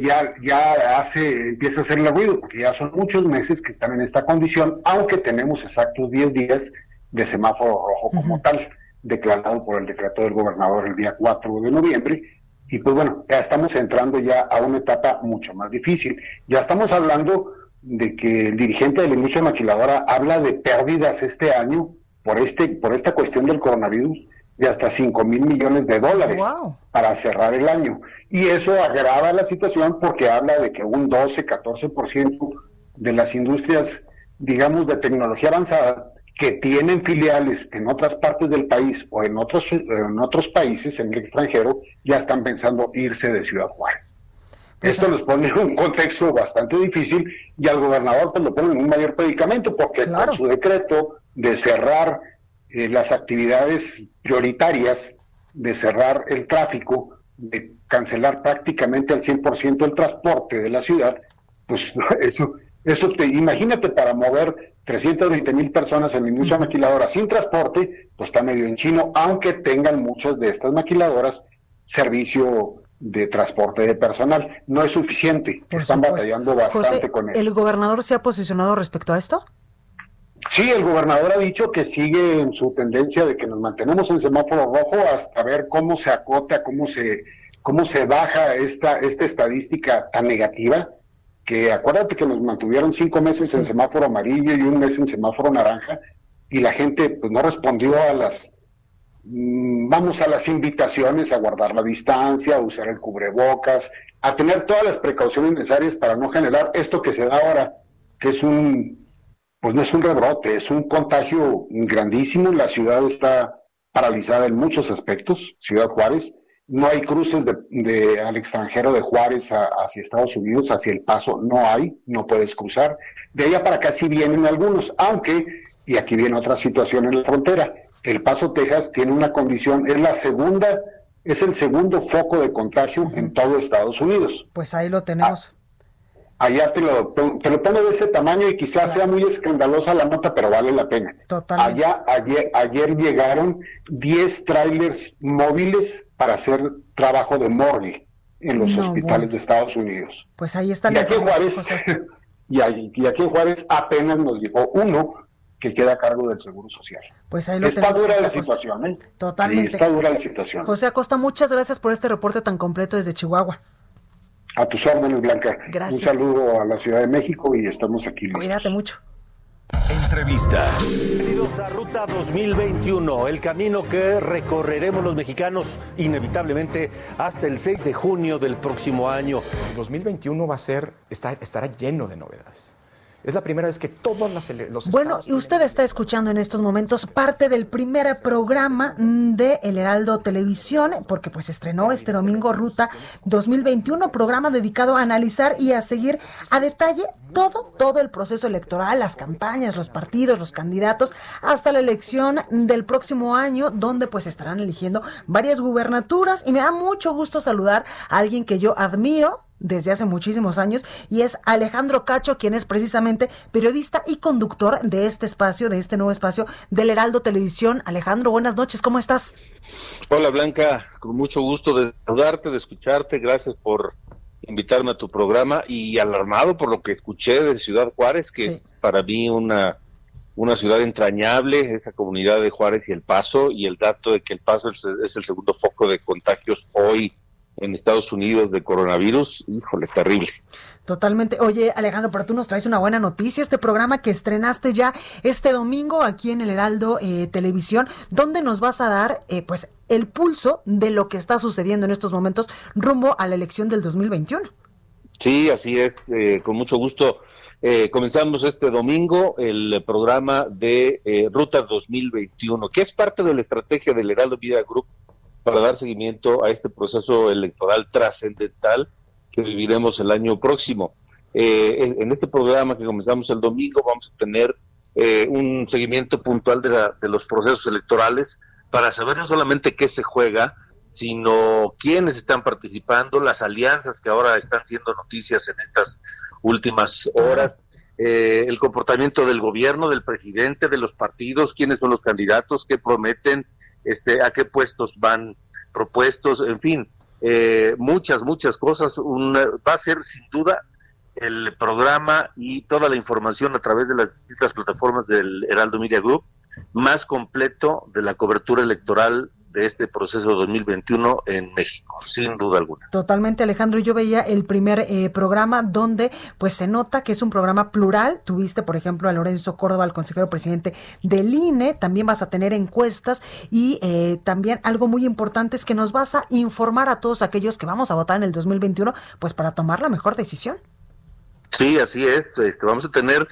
ya, ya hace, empieza a hacerle ruido, porque ya son muchos meses que están en esta condición, aunque tenemos exactos 10 días de semáforo rojo como tal, declarado por el decreto del gobernador el día 4 de noviembre. Y pues bueno, ya estamos entrando ya a una etapa mucho más difícil. Ya estamos hablando de que el dirigente de la industria maquiladora habla de pérdidas este año por, este, por esta cuestión del coronavirus de hasta 5 mil millones de dólares para cerrar el año. Y eso agrava la situación porque habla de que un 12, 14% de las industrias, digamos, de tecnología avanzada, que tienen filiales en otras partes del país o en otros, en otros países, en el extranjero, ya están pensando irse de Ciudad Juárez. Pues Esto nos pone en un contexto bastante difícil y al gobernador pues lo pone en un mayor predicamento porque con su decreto de cerrar eh, las actividades prioritarias de cerrar el tráfico, de cancelar prácticamente al 100% el transporte de la ciudad, pues eso, eso te, imagínate para mover 320 mil personas en la industria maquiladora sin transporte, pues está medio en chino, aunque tengan muchas de estas maquiladoras servicio de transporte de personal. No es suficiente, están batallando bastante con eso. ¿El gobernador se ha posicionado respecto a esto? Sí, el gobernador ha dicho que sigue en su tendencia de que nos mantenemos en semáforo rojo hasta ver cómo se acota, cómo se, cómo se baja esta, esta estadística tan negativa, que acuérdate que nos mantuvieron cinco meses en semáforo amarillo y un mes en semáforo naranja, y la gente pues no respondió a las, mm, vamos a las invitaciones a guardar la distancia, a usar el cubrebocas, a tener todas las precauciones necesarias para no generar esto que se da ahora, que es un pues no es un rebrote, es un contagio grandísimo. La ciudad está paralizada en muchos aspectos, Ciudad Juárez. No hay cruces de, al extranjero de Juárez hacia Estados Unidos, hacia El Paso, no hay, no puedes cruzar. De allá para acá sí vienen algunos, aunque, y aquí viene otra situación en la frontera, El Paso, Texas tiene una condición, es la segunda, es el segundo foco de contagio en todo Estados Unidos. Pues ahí lo tenemos allá te lo, te lo pongo de ese tamaño y quizás sea muy escandalosa la nota, pero vale la pena. Totalmente. Allá, ayer, ayer llegaron 10 trailers móviles para hacer trabajo de morgue en los hospitales de Estados Unidos. Pues ahí está y aquí en Juárez, y, aquí en Juárez apenas nos llegó uno que queda a cargo del Seguro Social. Pues ahí lo está dura la situación, ¿eh? Totalmente. está dura la situación. José Acosta, muchas gracias por este reporte tan completo desde Chihuahua. A tus órdenes, Blanca. Gracias. Un saludo a la Ciudad de México y estamos aquí. Cuídate mucho. Entrevista. Bienvenidos a Ruta 2021, el camino que recorreremos los mexicanos inevitablemente hasta el 6 de junio del próximo año. El 2021 va a ser, estará lleno de novedades Es la primera vez que todos los, Bueno, y usted está escuchando en estos momentos parte del primer programa de El Heraldo Televisión, porque pues estrenó este domingo Ruta 2021, programa dedicado a analizar y a seguir a detalle todo, todo el proceso electoral, las campañas, los partidos, los candidatos, hasta la elección del próximo año, donde pues estarán eligiendo varias gubernaturas. Y me da mucho gusto saludar a alguien que yo admiro, desde hace muchísimos años y es Alejandro Cacho, quien es precisamente periodista y conductor de este espacio, de este nuevo espacio del Heraldo Televisión. Alejandro, buenas noches, ¿cómo estás? Hola Blanca, con mucho gusto de saludarte, de escucharte, gracias por invitarme a tu programa y alarmado por lo que escuché de Ciudad Juárez, que es para mí una, una ciudad entrañable, esa comunidad de Juárez y El Paso, y el dato de que El Paso es, es el segundo foco de contagios hoy en Estados Unidos de coronavirus, híjole, terrible. Totalmente. Oye, Alejandro, pero tú nos traes una buena noticia, este programa que estrenaste ya este domingo aquí en el Heraldo eh, Televisión, donde nos vas a dar, eh, pues, el pulso de lo que está sucediendo en estos momentos rumbo a la elección del 2021. Sí, así es, eh, con mucho gusto. comenzamos este domingo el programa de Ruta 2021, que es parte de la estrategia del Heraldo Vida Group para dar seguimiento a este proceso electoral trascendental que viviremos el año próximo. Eh, en este programa que comenzamos el domingo vamos a tener eh, un seguimiento puntual de, de, los procesos electorales para saber no solamente qué se juega, sino quiénes están participando, las alianzas que ahora están siendo noticias en estas últimas horas, eh, el comportamiento del gobierno, del presidente, de los partidos, quiénes son los candidatos, qué prometen, este, a qué puestos van propuestos, en fin, eh, muchas, muchas cosas. va a ser sin duda el programa y toda la información a través de las distintas plataformas del Heraldo Media Group más completo de la cobertura electoral de este proceso 2021 en México, sin duda alguna. Totalmente, Alejandro. Yo veía el primer eh, programa donde pues se nota que es un programa plural. Tuviste, por ejemplo, a Lorenzo Córdoba, el consejero presidente del INE. También vas a tener encuestas y eh, también algo muy importante es que nos vas a informar a todos aquellos que vamos a votar en el 2021, pues para tomar la mejor decisión. Sí, así es. Este, vamos a tener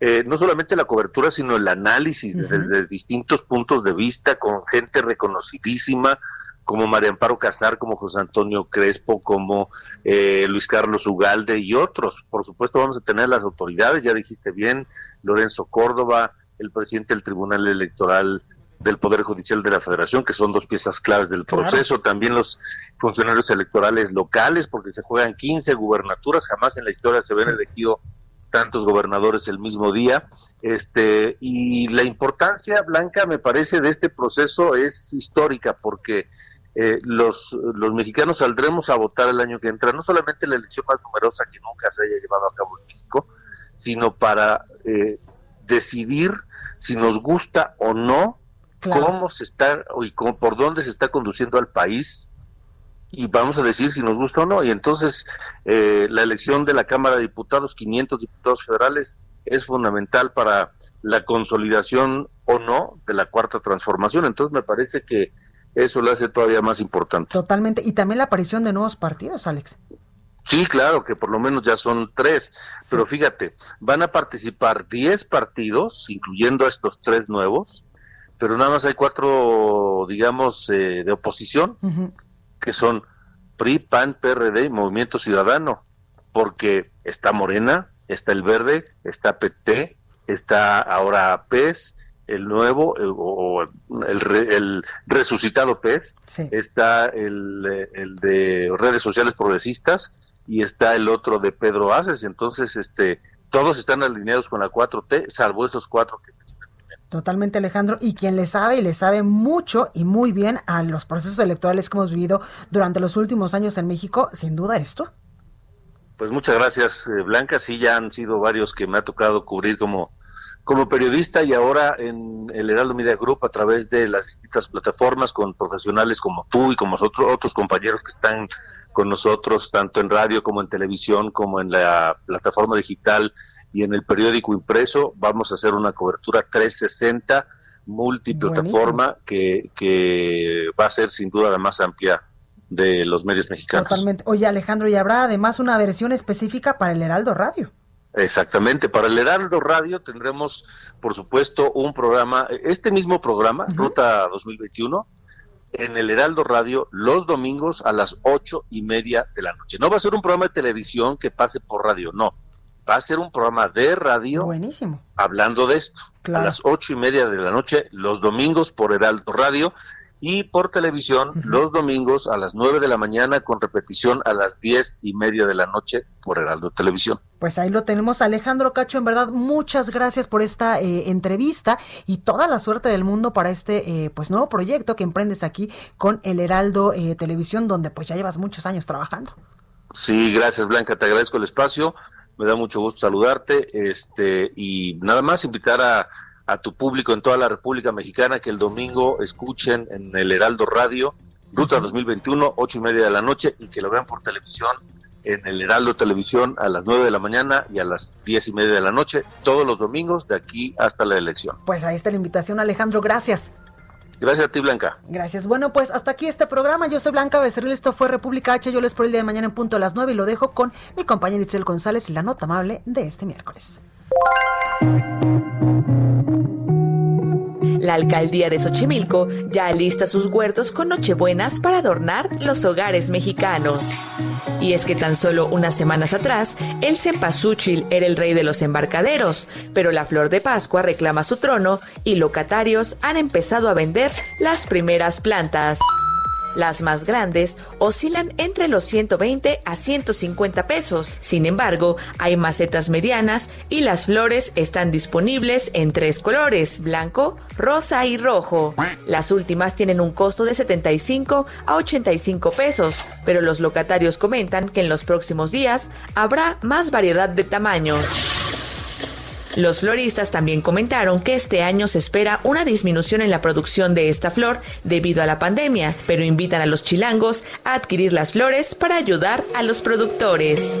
eh, no solamente la cobertura, sino el análisis desde distintos puntos de vista con gente reconocidísima como María Amparo Casar, como José Antonio Crespo, como eh, Luis Carlos Ugalde y otros. Por supuesto vamos a tener las autoridades, ya dijiste bien, Lorenzo Córdoba, el presidente del Tribunal Electoral del Poder Judicial de la Federación, que son dos piezas claves del proceso, también los funcionarios electorales locales, porque se juegan 15 gubernaturas, jamás en la historia se ven elegido tantos gobernadores el mismo día. Este, y la importancia, Blanca, me parece, de este proceso es histórica, porque eh, los, los mexicanos saldremos a votar el año que entra, no solamente la elección más numerosa que nunca se haya llevado a cabo en México, sino para eh, decidir si nos gusta o no cómo se está y cómo, por dónde se está conduciendo al país y vamos a decir si nos gusta o no. Y entonces eh, la elección de la Cámara de Diputados, 500 diputados federales, es fundamental para la consolidación o no de la cuarta transformación. Entonces me parece que eso lo hace todavía más importante. Totalmente. Y también la aparición de nuevos partidos, Alex. Sí, claro, que por lo menos ya son tres. Pero fíjate, van a participar 10 partidos, incluyendo a estos tres nuevos, pero nada más hay cuatro, digamos, eh, de oposición que son PRI, PAN, PRD y Movimiento Ciudadano, porque está Morena, está el Verde, está PT, está ahora PES, el nuevo o el, resucitado PES, está el, el, de redes sociales progresistas y está el otro de Pedro Aces, entonces este todos están alineados con la 4T, salvo esos cuatro que Totalmente, Alejandro. Y quien le sabe y le sabe mucho y muy bien a los procesos electorales que hemos vivido durante los últimos años en México, sin duda eres tú. Pues muchas gracias, eh, Blanca. Sí, ya han sido varios que me ha tocado cubrir como, como periodista y ahora en el Heraldo Media Group a través de las distintas plataformas con profesionales como tú y como otros, otros compañeros que están con nosotros, tanto en radio como en televisión, como en la plataforma digital y en el periódico impreso vamos a hacer una cobertura 360 multiplataforma que, que va a ser sin duda la más amplia de los medios mexicanos. Totalmente. Oye Alejandro, y habrá además una versión específica para el Heraldo Radio. Exactamente, para el Heraldo Radio tendremos, por supuesto, un programa, este mismo programa, Ruta 2021, en el Heraldo Radio los domingos a las ocho y media de la noche. No va a ser un programa de televisión que pase por radio, no. Va a ser un programa de radio. Buenísimo. Hablando de esto. A las ocho y media de la noche, los domingos por Heraldo Radio y por televisión los domingos a las 9 de la mañana con repetición a las diez y media de la noche por Heraldo Televisión. Pues ahí lo tenemos, Alejandro Cacho, en verdad muchas gracias por esta eh, entrevista y toda la suerte del mundo para este eh, pues nuevo proyecto que emprendes aquí con el Heraldo eh, Televisión, donde pues ya llevas muchos años trabajando. Sí, gracias Blanca, te agradezco el espacio, me da mucho gusto saludarte, este y nada más invitar a a tu público en toda la República Mexicana que el domingo escuchen en el Heraldo Radio, Ruta 2021, ocho y media de la noche, y que lo vean por televisión en el Heraldo Televisión a las 9 de la mañana y a las diez y media de la noche, todos los domingos de aquí hasta la elección. Pues ahí está la invitación, Alejandro, gracias. Gracias a ti, Blanca. Gracias. Bueno, pues hasta aquí este programa. Yo soy Blanca Becerril, esto fue República H. Yo les espero el día de mañana en punto a las 9 y lo dejo con mi compañera Itzel González y la nota amable de este miércoles. La alcaldía de Xochimilco ya lista sus huertos con nochebuenas para adornar los hogares mexicanos. Y es que tan solo unas semanas atrás, el cempasúchil era el rey de los embarcaderos, pero la flor de Pascua reclama su trono y locatarios han empezado a vender las primeras plantas. Las más grandes oscilan entre los 120 a 150 pesos. Sin embargo, hay macetas medianas y las flores están disponibles en tres colores, blanco, rosa y rojo. Las últimas tienen un costo de 75 a 85 pesos, pero los locatarios comentan que en los próximos días habrá más variedad de tamaños. Los floristas también comentaron que este año se espera una disminución en la producción de esta flor debido a la pandemia, pero invitan a los chilangos a adquirir las flores para ayudar a los productores.